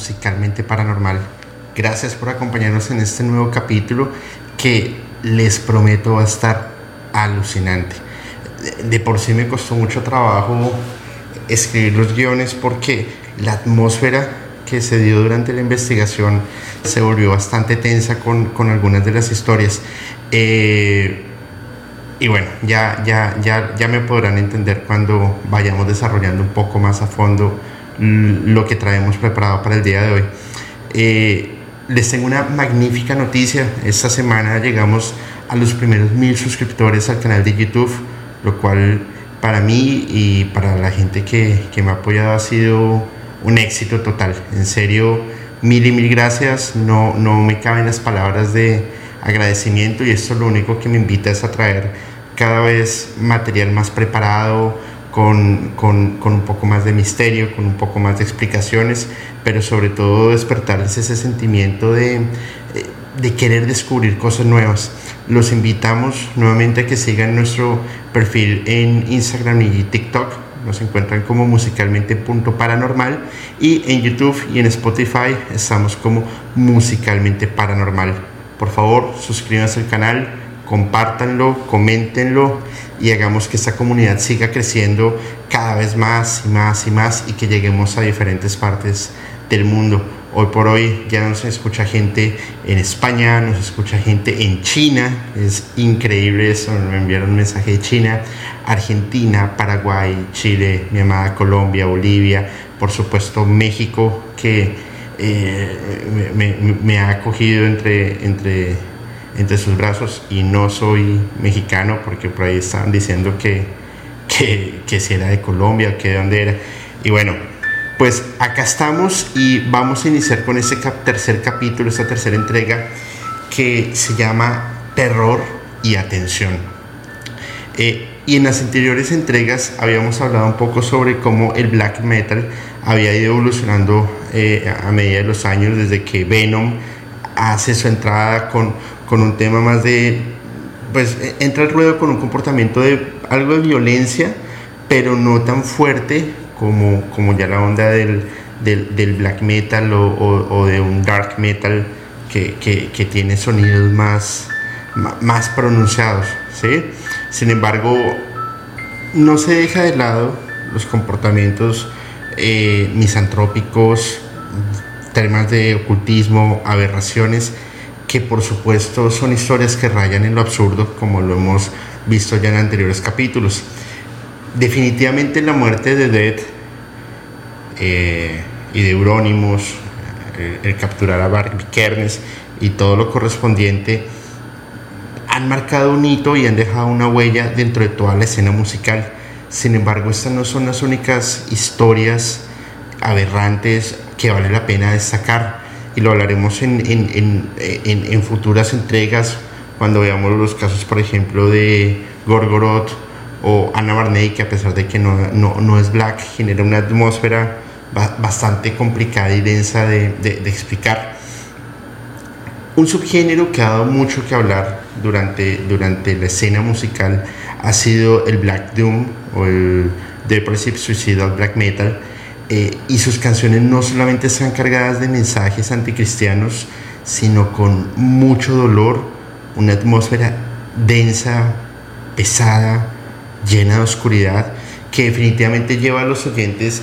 Musicalmente Paranormal. Gracias por acompañarnos en este nuevo capítulo que les prometo va a estar alucinante. De por sí me costó mucho trabajo escribir los guiones porque la atmósfera que se dio durante la investigación se volvió bastante tensa con, con algunas de las historias. Eh, y bueno, ya, ya, ya, ya me podrán entender cuando vayamos desarrollando un poco más a fondo lo que traemos preparado para el día de hoy. Eh, les tengo una magnífica noticia. Esta semana llegamos a los primeros mil suscriptores al canal de YouTube, lo cual para mí y para la gente que, que me ha apoyado ha sido un éxito total. En serio, mil y mil gracias. No, no me caben las palabras de agradecimiento y esto lo único que me invita es a traer cada vez material más preparado, con, con, con, un poco más de misterio, con un poco más de explicaciones, pero sobre todo despertarles ese sentimiento de, de querer descubrir cosas nuevas. Los invitamos nuevamente a que sigan nuestro perfil en Instagram y TikTok. Nos encuentran como musicalmente punto paranormal y en YouTube y en Spotify estamos como musicalmente paranormal. Por favor, suscríbanse al canal, compártanlo, coméntenlo y hagamos que esta comunidad siga creciendo cada vez más y más y más y que lleguemos a diferentes partes del mundo. Hoy por hoy ya nos escucha gente en España, nos escucha gente en China, es increíble eso, me enviaron un mensaje de China, Argentina, Paraguay, Chile, mi amada Colombia, Bolivia, por supuesto México, que eh, me, me, ha acogido entre, entre entre sus brazos y no soy mexicano porque por ahí estaban diciendo que, que, si era de Colombia, que de dónde era. Y bueno, pues acá estamos y vamos a iniciar con este tercer capítulo, esta tercera entrega que se llama Terror y Atención. Eh, y en las anteriores entregas habíamos hablado un poco sobre cómo el black metal había ido evolucionando eh, a medida de los años, desde que Venom hace su entrada con con un tema más de, pues entra al ruedo con un comportamiento de algo de violencia, pero no tan fuerte como, como ya la onda del, del, black metal o, de un dark metal que, que, que tiene sonidos más, más pronunciados. ¿sí? Sin embargo, no se deja de lado los comportamientos eh, misantrópicos, temas de ocultismo, aberraciones que por supuesto son historias que rayan en lo absurdo, como lo hemos visto ya en anteriores capítulos. Definitivamente la muerte de Dead eh, y de Euronymous, el, capturar a Barbie Kernes y todo lo correspondiente han marcado un hito y han dejado una huella dentro de toda la escena musical. Sin embargo, estas no son las únicas historias aberrantes que vale la pena destacar y lo hablaremos en, en, en, en futuras entregas cuando veamos los casos, por ejemplo, de Gorgoroth o Anna Barney, que a pesar de que no, no, no es black, genera una atmósfera bastante complicada y densa de, de, de, explicar. Un subgénero que ha dado mucho que hablar durante, durante la escena musical ha sido el Black Doom o el Depressive Suicidal Black Metal. Eh, y sus canciones no solamente están cargadas de mensajes anticristianos, sino con mucho dolor, una atmósfera densa, pesada, llena de oscuridad, que definitivamente lleva a los oyentes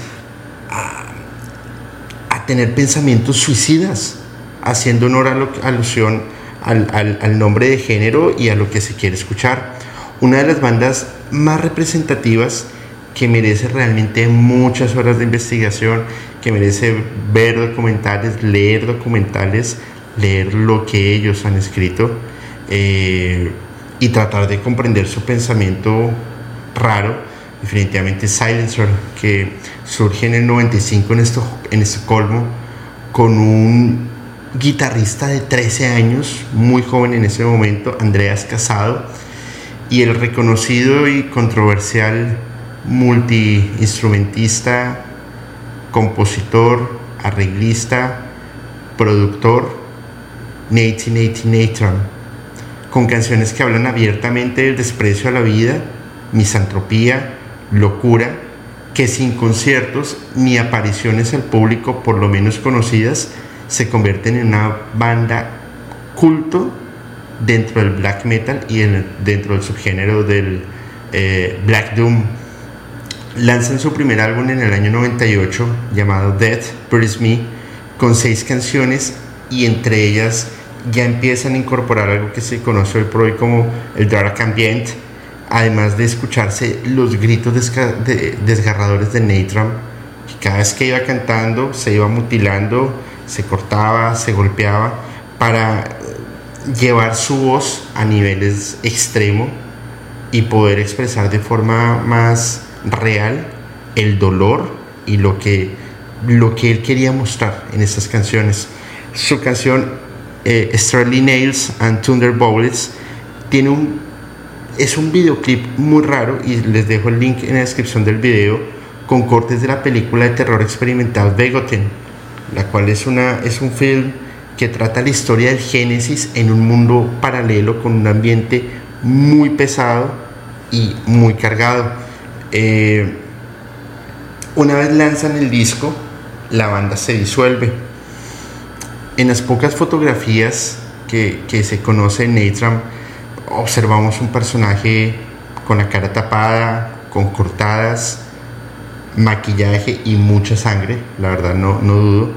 a, tener pensamientos suicidas, haciendo honor a lo, alusión al, al, al nombre de género y a lo que se quiere escuchar. Una de las bandas más representativas que merece realmente muchas horas de investigación, que merece ver documentales, leer documentales, leer lo que ellos han escrito eh, y tratar de comprender su pensamiento raro. Definitivamente Silencer, que surge en el 95 en, esto, en Estocolmo con un guitarrista de 13 años, muy joven en ese momento, Andreas Casado, y el reconocido y controversial multiinstrumentista, compositor, arreglista, productor, Nate Nate Nathan, con canciones que hablan abiertamente del desprecio a la vida, misantropía, locura, que sin conciertos ni apariciones al público, por lo menos conocidas, se convierten en una banda culto dentro del black metal y en, dentro del subgénero del eh, black doom lanzan su primer álbum en el año 98 llamado Death Buries Me con seis canciones y entre ellas ya empiezan a incorporar algo que se conoce hoy por hoy como el dark ambient además de escucharse los gritos de desgarradores de Natram que cada vez que iba cantando se iba mutilando se cortaba, se golpeaba para llevar su voz a niveles extremos y poder expresar de forma más real el dolor y lo que, lo que él quería mostrar en estas canciones. Su canción eh, Nails and Thunderbolts tiene un, es un videoclip muy raro y les dejo el link en la descripción del video con cortes de la película de terror experimental Begotten, la cual es, una, es un film que trata la historia del Génesis en un mundo paralelo con un ambiente muy pesado y muy cargado eh, una vez lanzan el disco, la banda se disuelve. En las pocas fotografías que, que se conoce en Natram, observamos un personaje con la cara tapada, con cortadas, maquillaje y mucha sangre, la verdad no, no dudo.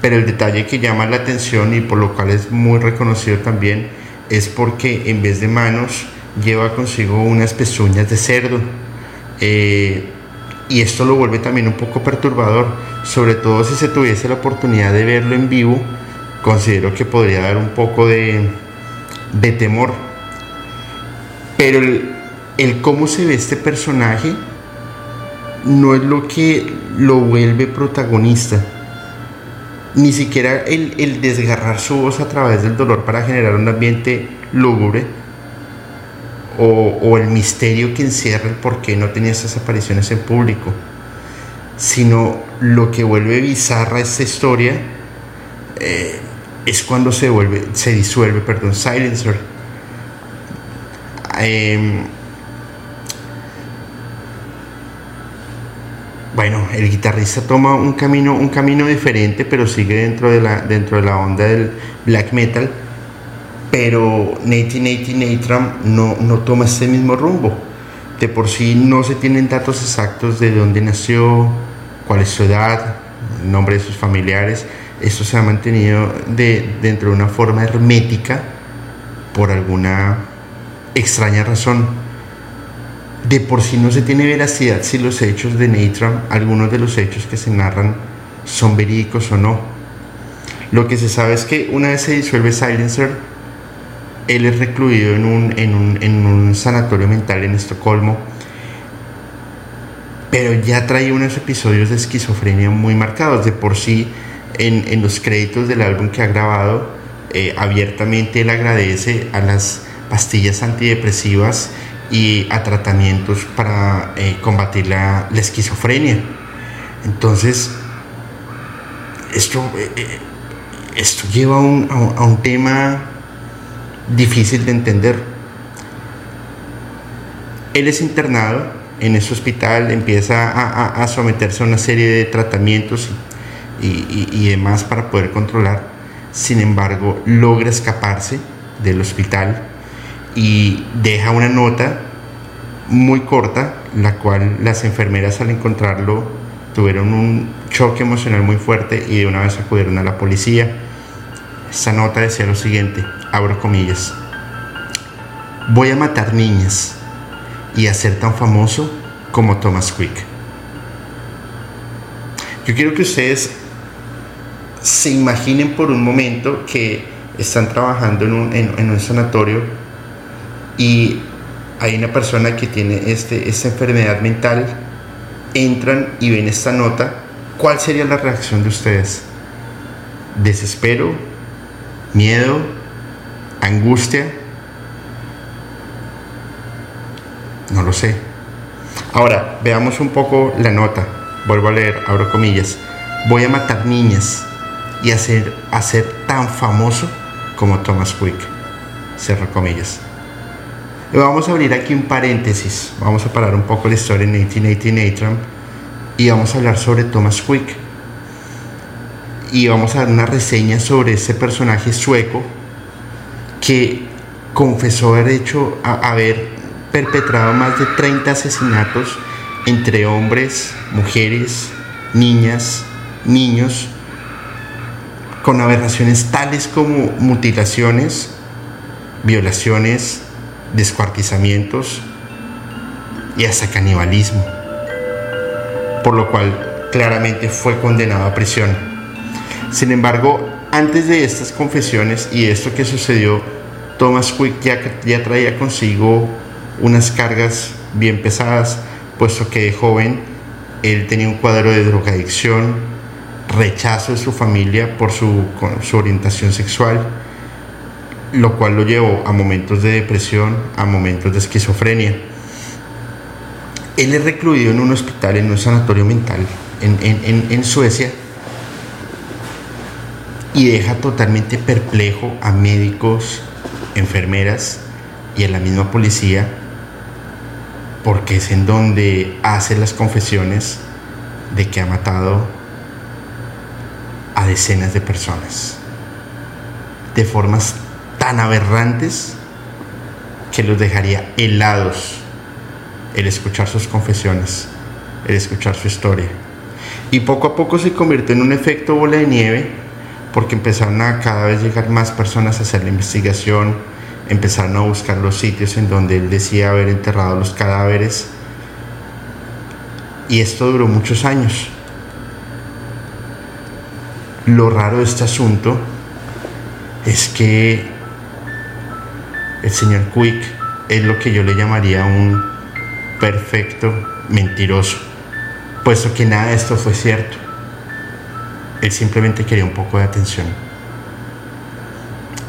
Pero el detalle que llama la atención y por lo cual es muy reconocido también es porque en vez de manos lleva consigo unas pezuñas de cerdo eh, y esto lo vuelve también un poco perturbador, sobre todo si se tuviese la oportunidad de verlo en vivo, considero que podría dar un poco de, de temor. Pero el, el, cómo se ve este personaje no es lo que lo vuelve protagonista. Ni siquiera el, el desgarrar su voz a través del dolor para generar un ambiente lúgubre o, el misterio que encierra el por qué no tenía esas apariciones en público, sino lo que vuelve bizarra esta historia eh, es cuando se vuelve, se disuelve, perdón, Silencer. Eh, bueno, el guitarrista toma un camino, un camino diferente, pero sigue dentro de la, dentro de la onda del black metal pero Nate Nate Natram no, no toma ese mismo rumbo. De por sí no se tienen datos exactos de dónde nació, cuál es su edad, el nombre de sus familiares. Esto se ha mantenido de, dentro de una forma hermética por alguna extraña razón. De por sí no se tiene veracidad si los hechos de Natram, algunos de los hechos que se narran, son verídicos o no. Lo que se sabe es que una vez se disuelve Silencer, él es recluido en un, en un, en un sanatorio mental en Estocolmo, pero ya trae unos episodios de esquizofrenia muy marcados. De por sí, en, en los créditos del álbum que ha grabado, eh, abiertamente él agradece a las pastillas antidepresivas y a tratamientos para eh, combatir la, la, esquizofrenia. Entonces, esto, eh, esto lleva a a un tema difícil de entender. Él es internado en ese hospital, empieza a, a, someterse a una serie de tratamientos y, y, y, demás para poder controlar. Sin embargo, logra escaparse del hospital y deja una nota muy corta, la cual las enfermeras al encontrarlo tuvieron un choque emocional muy fuerte y de una vez acudieron a la policía. Esa nota decía lo siguiente, abro comillas, voy a matar niñas y a ser tan famoso como Thomas Quick. Yo quiero que ustedes se imaginen por un momento que están trabajando en un, en, un sanatorio y hay una persona que tiene este, esta enfermedad mental, entran y ven esta nota, ¿cuál sería la reacción de ustedes? ¿Desespero? ¿Miedo? ¿Angustia? No lo sé. Ahora, veamos un poco la nota. Vuelvo a leer, abro comillas. Voy a matar niñas y hacer, hacer tan famoso como Thomas Quick. Cierro comillas. Vamos a abrir aquí un paréntesis. Vamos a parar un poco la historia en 1989 y vamos a hablar sobre Thomas Quick. Y vamos a dar una reseña sobre ese personaje sueco que confesó haber hecho, haber perpetrado más de 30 asesinatos entre hombres, mujeres, niñas, niños, con aberraciones tales como mutilaciones, violaciones, descuartizamientos y hasta canibalismo, por lo cual claramente fue condenado a prisión. Sin embargo, antes de estas confesiones y esto que sucedió, Thomas Quick ya, traía consigo unas cargas bien pesadas, puesto que de joven él tenía un cuadro de drogadicción, rechazo de su familia por su, su orientación sexual, lo cual lo llevó a momentos de depresión, a momentos de esquizofrenia. Él es recluido en un hospital, en un sanatorio mental en, en, en Suecia y deja totalmente perplejo a médicos, enfermeras y a la misma policía porque es en donde hace las confesiones de que ha matado a decenas de personas de formas tan aberrantes que los dejaría helados el escuchar sus confesiones, el escuchar su historia. Y poco a poco se convirtió en un efecto bola de nieve porque empezaron a cada vez llegar más personas a hacer la investigación, empezaron a buscar los sitios en donde él decía haber enterrado los cadáveres. Y esto duró muchos años. Lo raro de este asunto es que el señor Quick es lo que yo le llamaría un perfecto mentiroso, puesto que nada de esto fue cierto. Él simplemente quería un poco de atención.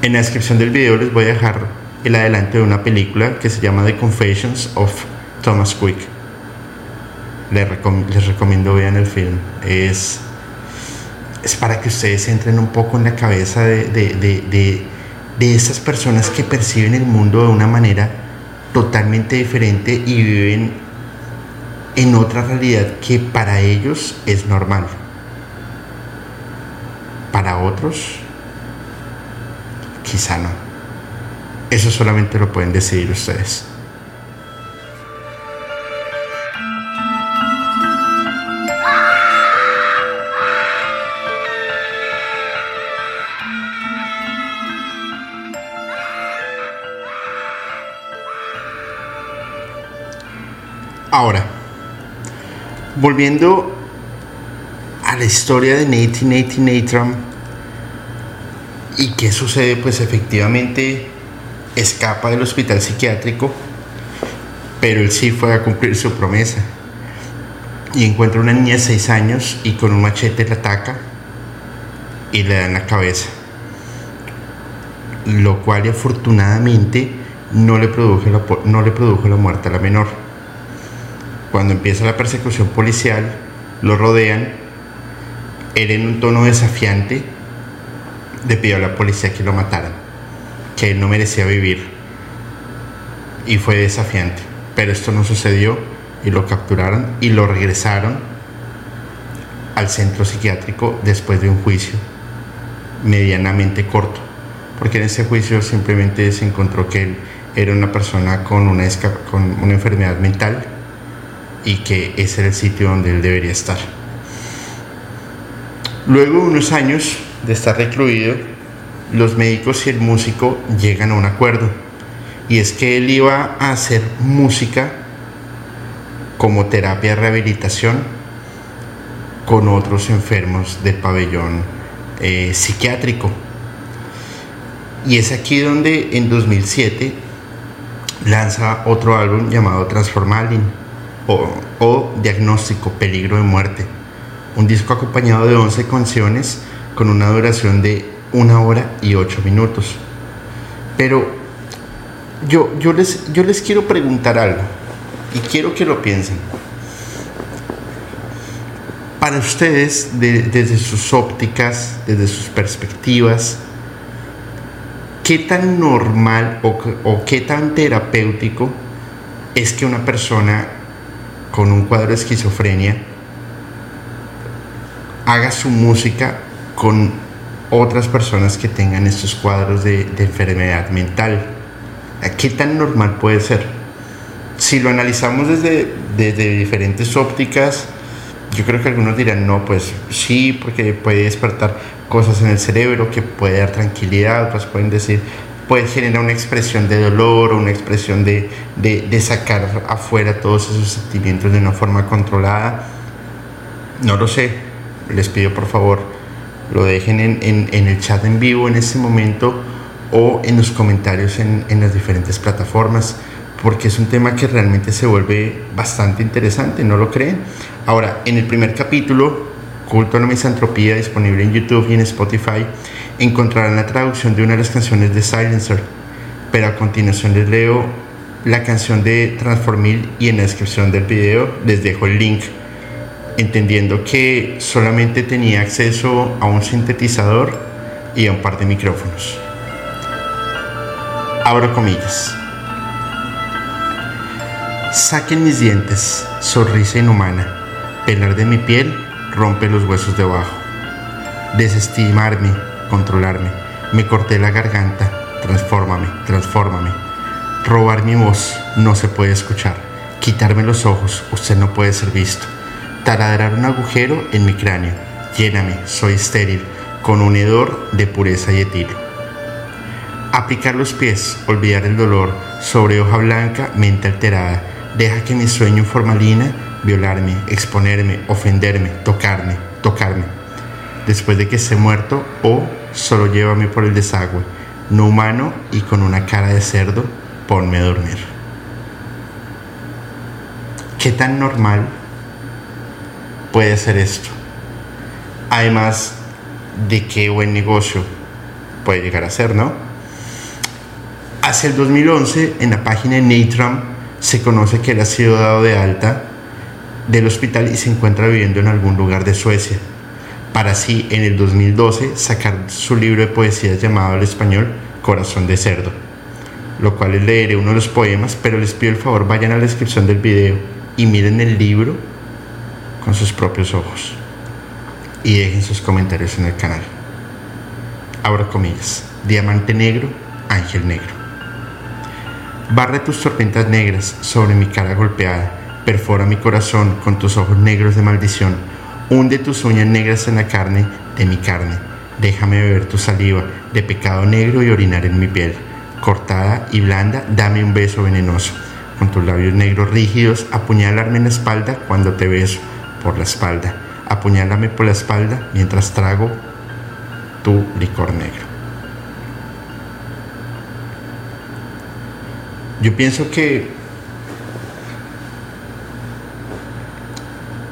En la descripción del video les voy a dejar el adelante de una película que se llama The Confessions of Thomas Quick. Les, recomiendo vean el film. Es, es para que ustedes entren un poco en la cabeza de, de, de, de esas personas que perciben el mundo de una manera totalmente diferente y viven en otra realidad que para ellos es normal. Para otros Quizá no. Eso solamente lo pueden decidir ustedes. Ahora, volviendo a la historia de Nathan Nathan Nathan ¿Y qué sucede? Pues efectivamente escapa del hospital psiquiátrico, pero él sí fue a cumplir su promesa. Y encuentra una niña de 6 años y con un machete la ataca y le da en la cabeza. Lo cual afortunadamente no le produjo la, no le produjo la muerte a la menor. Cuando empieza la persecución policial, lo rodean, él en un tono desafiante le pidió a la policía que lo mataran, que él no merecía vivir. Y fue desafiante. Pero esto no sucedió y lo capturaron y lo regresaron al centro psiquiátrico después de un juicio medianamente corto, porque en ese juicio simplemente se encontró que él era una persona con una, con una enfermedad mental y que ese era el sitio donde él debería estar. Luego de unos años de estar recluido, los médicos y el músico llegan a un acuerdo y es que él iba a hacer música como terapia de rehabilitación con otros enfermos del pabellón eh, psiquiátrico. Y es aquí donde en 2007 lanza otro álbum llamado Transformaling o, o Diagnóstico Peligro de Muerte. Un disco acompañado de 11 canciones con una duración de una hora y ocho minutos. Pero yo, yo, les, yo les quiero preguntar algo y quiero que lo piensen. Para ustedes, desde sus ópticas, desde sus perspectivas, ¿qué tan normal o, o qué tan terapéutico es que una persona con un cuadro de esquizofrenia haga su música con otras personas que tengan estos cuadros de, enfermedad mental. ¿Qué tan normal puede ser? Si lo analizamos desde, desde diferentes ópticas, yo creo que algunos dirán, no, pues sí, porque puede despertar cosas en el cerebro, que puede dar tranquilidad, otros pueden decir, puede generar una expresión de dolor o una expresión de, de, de, sacar afuera todos esos sentimientos de una forma controlada. No lo sé, les pido por favor lo dejen en, el chat en vivo en este momento o en los comentarios en, las diferentes plataformas, porque es un tema que realmente se vuelve bastante interesante, ¿no lo creen? Ahora, en el primer capítulo, Culto a la Misantropía, disponible en YouTube y en Spotify, encontrarán la traducción de una de las canciones de Silencer, pero a continuación les leo la canción de Transformil y en la descripción del video les dejo el link entendiendo que solamente tenía acceso a un sintetizador y a un par de micrófonos. Abro comillas. Saquen mis dientes, sonrisa inhumana, pelar de mi piel rompe los huesos debajo. Desestimarme, controlarme, me corté la garganta, transfórmame, transfórmame. Robar mi voz no se puede escuchar, quitarme los ojos, usted no puede ser visto taladrar un agujero en mi cráneo. Lléname, soy estéril, con un hedor de pureza y etilo. Aplicar los pies, olvidar el dolor, sobre hoja blanca, mente alterada. Deja que mi sueño formalina violarme, exponerme, ofenderme, tocarme, tocarme. Después de que esté muerto, o solo llévame por el desagüe, no humano y con una cara de cerdo, ponme a dormir. ¿Qué tan normal puede ser esto. Además de qué buen negocio puede llegar a ser, ¿no? Hacia el 2011, en la página de Natram, se conoce que él ha sido dado de alta del hospital y se encuentra viviendo en algún lugar de Suecia, para así en el 2012 sacar su libro de poesías llamado al español Corazón de Cerdo, lo cual les leeré uno de los poemas, pero les pido el favor vayan a la descripción del video y miren el libro con sus propios ojos y dejen sus comentarios en el canal. Abro comillas. Diamante negro, ángel negro. Barre tus tormentas negras sobre mi cara golpeada. Perfora mi corazón con tus ojos negros de maldición. Hunde tus uñas negras en la carne de mi carne. Déjame beber tu saliva de pecado negro y orinar en mi piel. Cortada y blanda, dame un beso venenoso. Con tus labios negros rígidos, apuñalarme en la espalda cuando te beso por la espalda. Apuñálame por la espalda mientras trago tu licor negro. Yo pienso que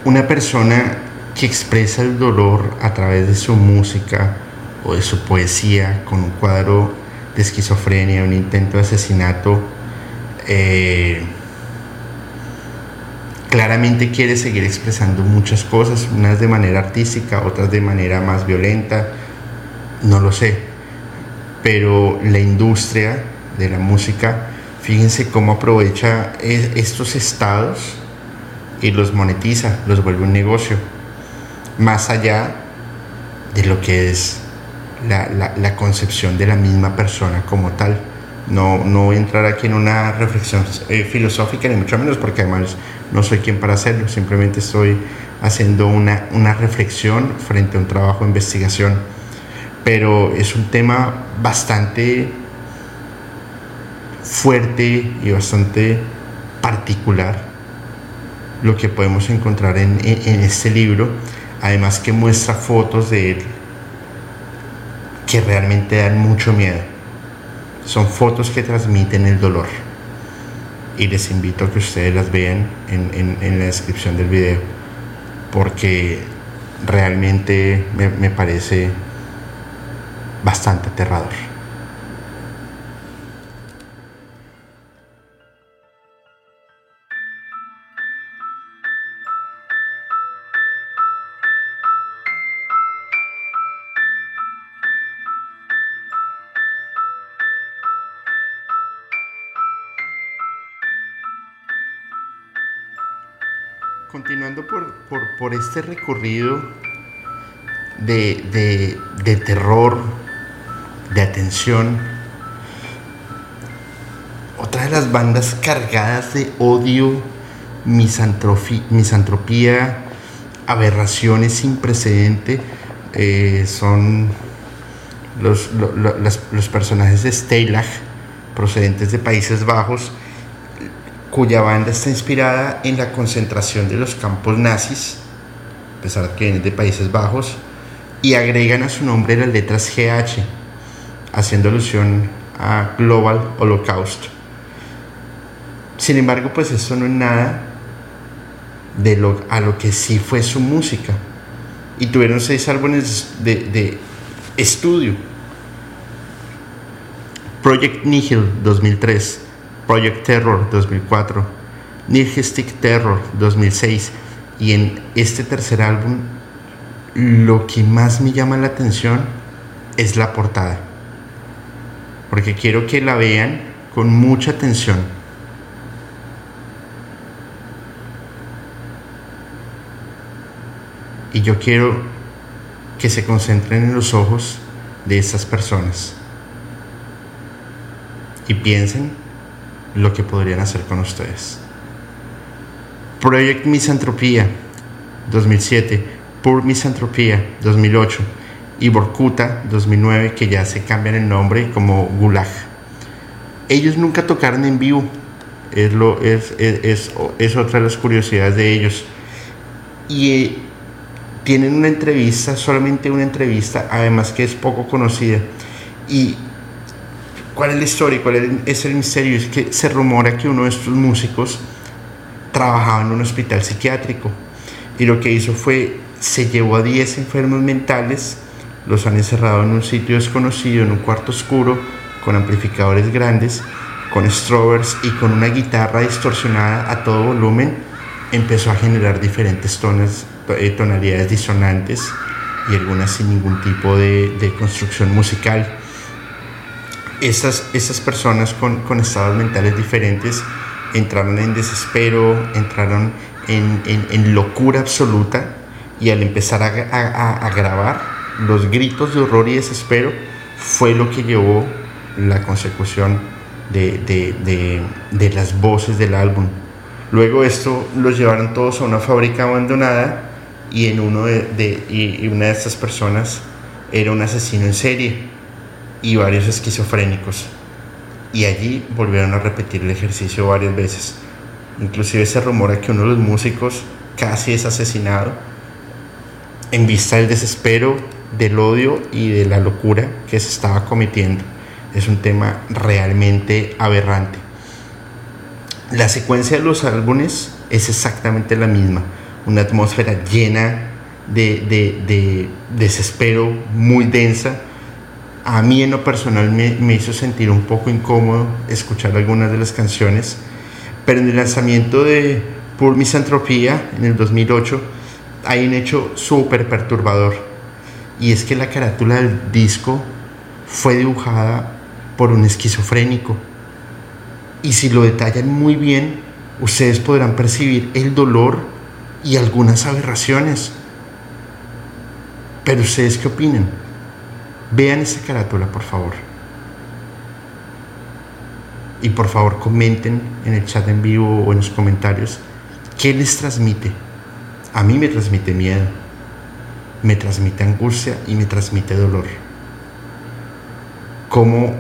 una persona que expresa el dolor a través de su música o de su poesía con un cuadro de esquizofrenia, un intento de asesinato, eh, claramente quiere seguir expresando muchas cosas, unas de manera artística, otras de manera más violenta, no lo sé, pero la industria de la música, fíjense cómo aprovecha estos estados y los monetiza, los vuelve un negocio, más allá de lo que es la, concepción de la misma persona como tal. No, no voy a entrar aquí en una reflexión eh, filosófica, ni mucho menos, porque además no soy quien para hacerlo, simplemente estoy haciendo una, una reflexión frente a un trabajo de investigación. Pero es un tema bastante fuerte y bastante particular lo que podemos encontrar en, en, este libro, además que muestra fotos de él que realmente dan mucho miedo. Son fotos que transmiten el dolor y les invito a que ustedes las vean en, la descripción del video porque realmente me parece bastante aterrador. Continuando por, este recorrido de, terror, de atención, otra de las bandas cargadas de odio, misantropía, aberraciones sin precedente, eh, son los, los personajes de Stalag, procedentes de Países Bajos, cuya banda está inspirada en la concentración de los campos nazis, a pesar de que vienen de Países Bajos, y agregan a su nombre las letras GH, haciendo alusión a Global Holocaust. Sin embargo, pues esto no es nada de lo, a lo que sí fue su música. Y tuvieron seis álbumes de, de estudio. Project Nihil 2003, Project Terror 2004, Nihilstic Terror 2006 y en este tercer álbum lo que más me llama la atención es la portada. Porque quiero que la vean con mucha atención. Y yo quiero que se concentren en los ojos de esas personas. Y piensen lo que podrían hacer con ustedes. Project Misantropía 2007, Pur Misantropía 2008 y Borkuta 2009 que ya se cambian el nombre como Gulag. Ellos nunca tocaron en vivo, es, lo, es, es, es, otra de las curiosidades de ellos. Y eh, tienen una entrevista, solamente una entrevista, además que es poco conocida. Y ¿Cuál es la historia? ¿Cuál es el misterio? Es que se rumora que uno de estos músicos trabajaba en un hospital psiquiátrico y lo que hizo fue se llevó a 10 enfermos mentales, los han encerrado en un sitio desconocido, en un cuarto oscuro, con amplificadores grandes, con strobers y con una guitarra distorsionada a todo volumen, empezó a generar diferentes eh, tonalidades disonantes y algunas sin ningún tipo de construcción musical esas, personas con, estados mentales diferentes entraron en desespero, entraron en, locura absoluta y al empezar a, grabar los gritos de horror y desespero fue lo que llevó la consecución de, las voces del álbum. Luego esto los llevaron todos a una fábrica abandonada y, en uno de, y una de estas personas era un asesino en serie y varios esquizofrénicos. Y allí volvieron a repetir el ejercicio varias veces. Inclusive se rumora que uno de los músicos casi es asesinado en vista del desespero, del odio y de la locura que se estaba cometiendo. Es un tema realmente aberrante. La secuencia de los álbumes es exactamente la misma, una atmósfera llena de, desespero, muy densa. A mí en lo personal me, me hizo sentir un poco incómodo escuchar algunas de las canciones, pero en el lanzamiento de Pur Misantropía en el 2008 hay un hecho súper perturbador y es que la carátula del disco fue dibujada por un esquizofrénico. Y si lo detallan muy bien, ustedes podrán percibir el dolor y algunas aberraciones. Pero ustedes qué opinan? Vean esa carátula, por favor. Y por favor comenten en el chat en vivo o en los comentarios qué les transmite. A mí me transmite miedo, me transmite angustia y me transmite dolor. Cómo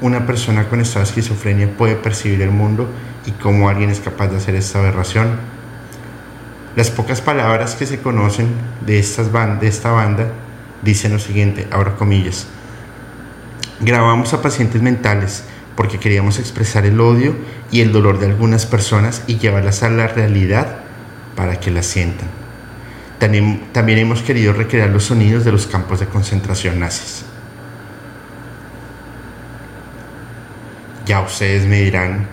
una persona con esta esquizofrenia puede percibir el mundo y cómo alguien es capaz de hacer esta aberración. Las pocas palabras que se conocen de, estas de esta banda dicen lo siguiente, ahora comillas. Grabamos a pacientes mentales porque queríamos expresar el odio y el dolor de algunas personas y llevarlas a la realidad para que las sientan. También, también hemos querido recrear los sonidos de los campos de concentración nazis. Ya ustedes me dirán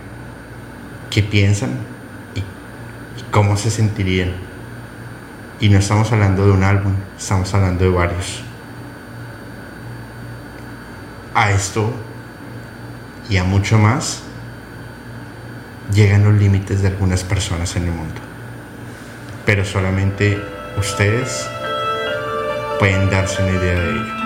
qué piensan y, cómo se sentirían. Y no estamos hablando de un álbum, estamos hablando de varios. A esto y a mucho más llegan los límites de algunas personas en el mundo. Pero solamente ustedes pueden darse una idea de ello.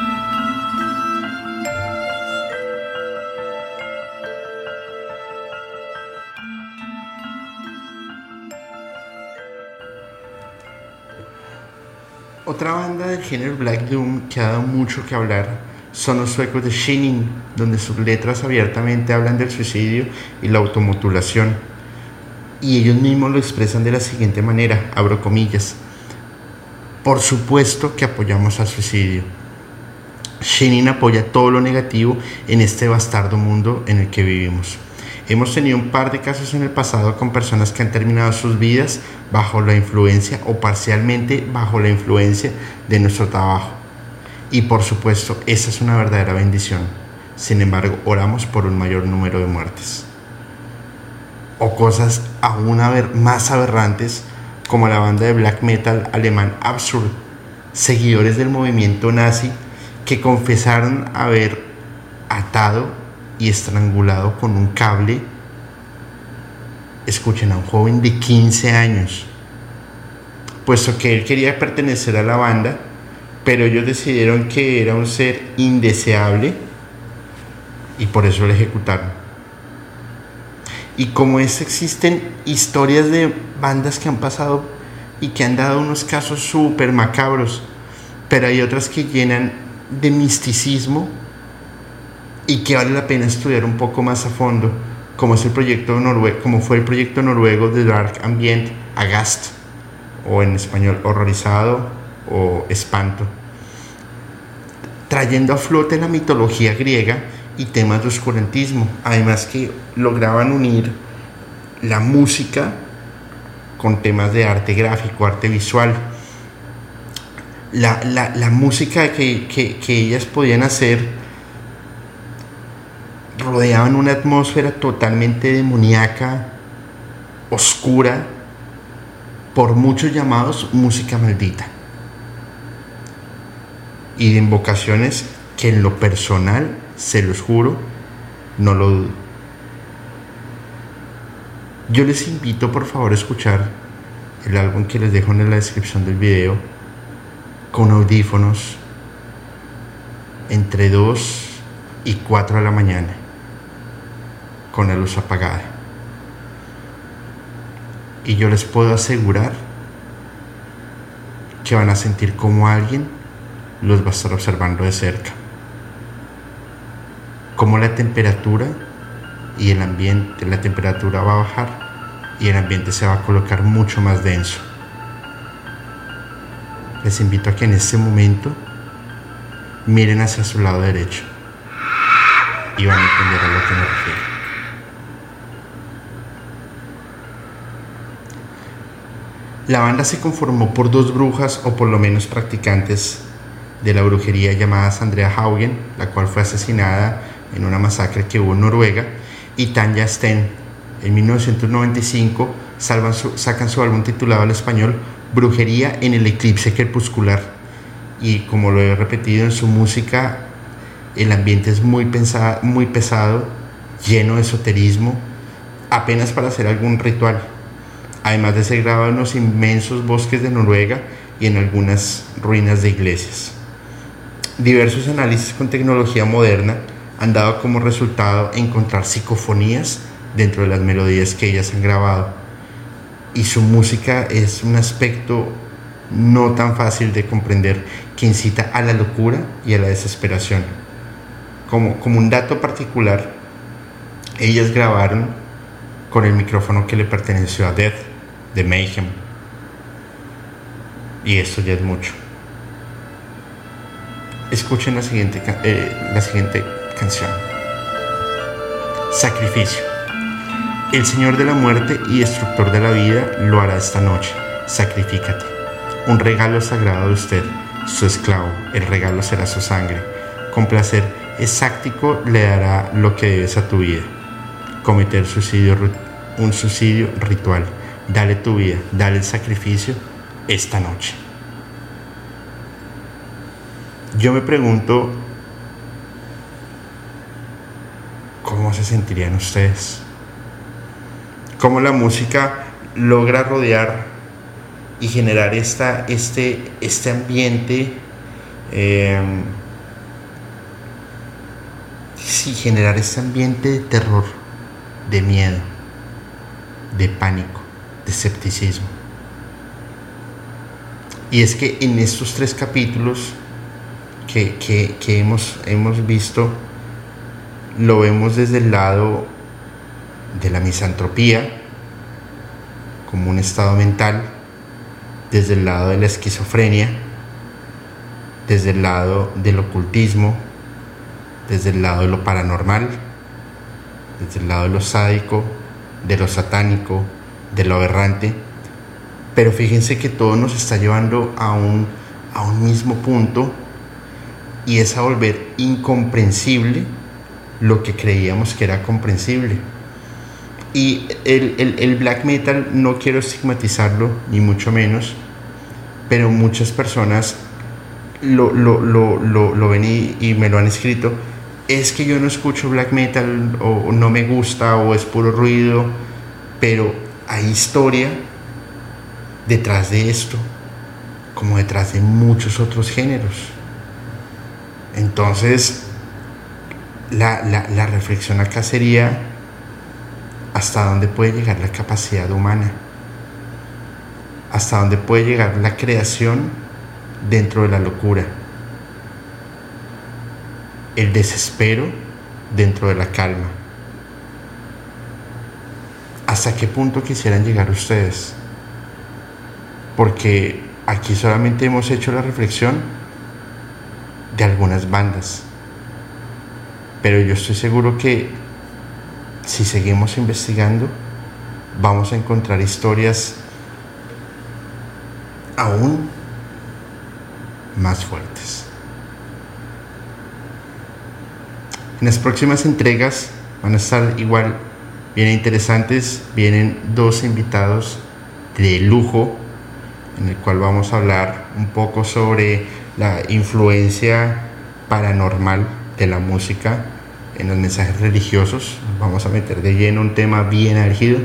Otra banda del género Black Doom que ha dado mucho que hablar son los suecos de Shinin, donde sus letras abiertamente hablan del suicidio y la automutulación. Y ellos mismos lo expresan de la siguiente manera, abro comillas. Por supuesto que apoyamos al suicidio. Shinin apoya todo lo negativo en este bastardo mundo en el que vivimos. Hemos tenido un par de casos en el pasado con personas que han terminado sus vidas bajo la influencia o parcialmente bajo la influencia de nuestro trabajo. Y por supuesto, esa es una verdadera bendición. Sin embargo, oramos por un mayor número de muertes. O cosas aún más aberrantes como la banda de black metal alemán Absurd, seguidores del movimiento nazi que confesaron haber atado y estrangulado con un cable, escuchen, a un joven de 15 años, puesto que él quería pertenecer a la banda, pero ellos decidieron que era un ser indeseable y por eso lo ejecutaron. Y como es, existen historias de bandas que han pasado y que han dado unos casos súper macabros, pero hay otras que llenan de misticismo y que vale la pena estudiar un poco más a fondo, como, es el proyecto noruego, como fue el proyecto noruego de Dark Ambient Agast, o en español horrorizado o espanto, trayendo a flote la mitología griega y temas de oscurantismo, además que lograban unir la música con temas de arte gráfico, arte visual. La, la, la música que, que, que ellas podían hacer rodeaban una atmósfera totalmente demoníaca, oscura, por muchos llamados música maldita. Y de invocaciones que en lo personal, se los juro, no lo dudo. Yo les invito por favor a escuchar el álbum que les dejo en la descripción del video con audífonos entre 2 y 4 de la mañana con la luz apagada. Y yo les puedo asegurar que van a sentir como alguien los va a estar observando de cerca. Como la temperatura y el ambiente, la temperatura va a bajar y el ambiente se va a colocar mucho más denso. Les invito a que en este momento miren hacia su lado derecho y van a entender a lo que me refiero. La banda se conformó por dos brujas o por lo menos practicantes de la brujería llamadas Andrea Haugen, la cual fue asesinada en una masacre que hubo en Noruega, y Tanja Sten. En 1995 sacan su álbum titulado al español Brujería en el eclipse crepuscular. Y como lo he repetido en su música, el ambiente es muy, muy pesado, lleno de esoterismo, apenas para hacer algún ritual. Además de ser grabado en los inmensos bosques de Noruega y en algunas ruinas de iglesias. Diversos análisis con tecnología moderna han dado como resultado encontrar psicofonías dentro de las melodías que ellas han grabado. Y su música es un aspecto no tan fácil de comprender que incita a la locura y a la desesperación. Como, como un dato particular, ellas grabaron con el micrófono que le perteneció a Death de Mayhem. Y esto ya es mucho. Escuchen la siguiente, eh, la siguiente canción. Sacrificio. El Señor de la muerte y destructor de la vida lo hará esta noche. Sacrifícate. Un regalo sagrado de usted, su esclavo. El regalo será su sangre. Con placer exactico le dará lo que debes a tu vida. Cometer suicidio, un suicidio ritual. Dale tu vida, dale el sacrificio esta noche. Yo me pregunto, ¿cómo se sentirían ustedes? ¿Cómo la música logra rodear y generar esta, este, este ambiente? Eh, sí, generar este ambiente de terror, de miedo, de pánico, escepticismo. Y es que en estos tres capítulos que, hemos, hemos visto, lo vemos desde el lado de la misantropía, como un estado mental, desde el lado de la esquizofrenia, desde el lado del ocultismo, desde el lado de lo paranormal, desde el lado de lo sádico, de lo satánico, de lo aberrante. Pero fíjense que todo nos está llevando a un, a un mismo punto y es a volver incomprensible lo que creíamos que era comprensible. Y el, black metal no quiero estigmatizarlo, ni mucho menos, pero muchas personas lo, lo, ven y, me lo han escrito. Es que yo no escucho black metal o no me gusta o es puro ruido, pero hay historia detrás de esto, como detrás de muchos otros géneros. Entonces, la, reflexión acá sería hasta dónde puede llegar la capacidad humana, hasta dónde puede llegar la creación dentro de la locura, el desespero dentro de la calma. ¿Hasta qué punto quisieran llegar ustedes? Porque aquí solamente hemos hecho la reflexión de algunas bandas. Pero yo estoy seguro que si seguimos investigando, vamos a encontrar historias aún más fuertes. En las próximas entregas van a estar igual bien interesantes. Vienen dos invitados de lujo en el cual vamos a hablar un poco sobre la influencia paranormal de la música en los mensajes religiosos. Vamos a meter de lleno un tema bien álgido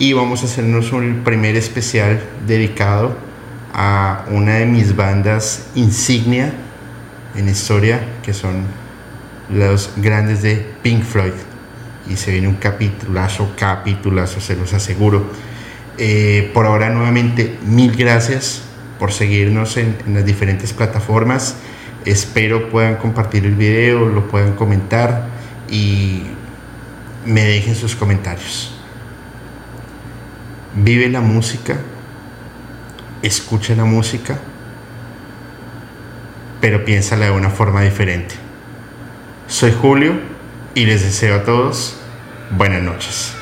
y vamos a hacernos un primer especial dedicado a una de mis bandas insignia en historia, que son los grandes de Pink Floyd. Y se viene un capitulazo, capitulazo, se los aseguro. Eh, por ahora nuevamente, mil gracias por seguirnos en, las diferentes plataformas. Espero puedan compartir el video, lo puedan comentar y me dejen sus comentarios. Vive la música, escucha la música, pero piénsala de una forma diferente. Soy Julio y les deseo a todos buenas noches.